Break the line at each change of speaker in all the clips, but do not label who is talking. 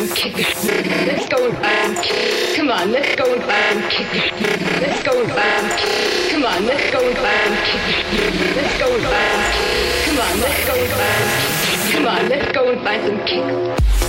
and kick it. Let's go and kick. Come on, let's go and
kick it. Let's go and kick. Come
on, let's go and kick. Let's go and kick. Come on, let's go and kick. Come on, let's go and find some kicks.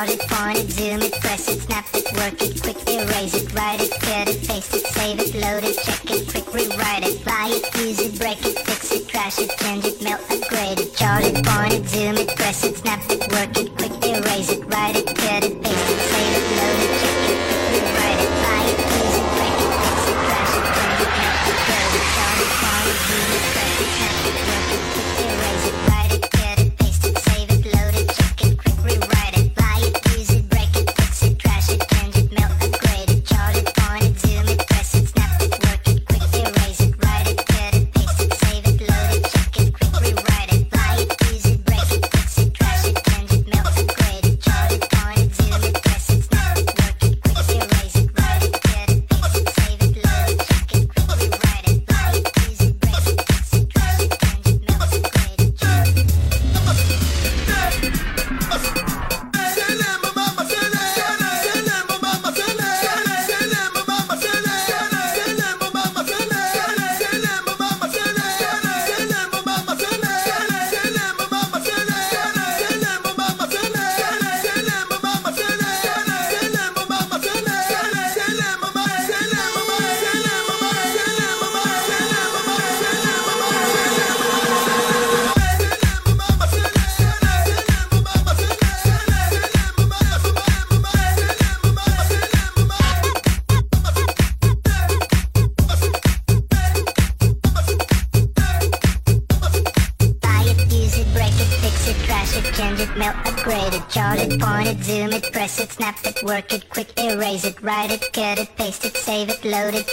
Load it, point it, zoom it, press it, snap it, work it, quick erase it, write it, cut it, paste it, save it, load it, check it, quick rewrite it, buy it, use it, break it, fix it, trash it, change it, melt, upgrade it, charge it, point it, zoom it,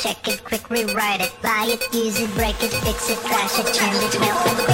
check it, quick rewrite it, buy it, use it, break it, fix it, trash it, change it, melt it.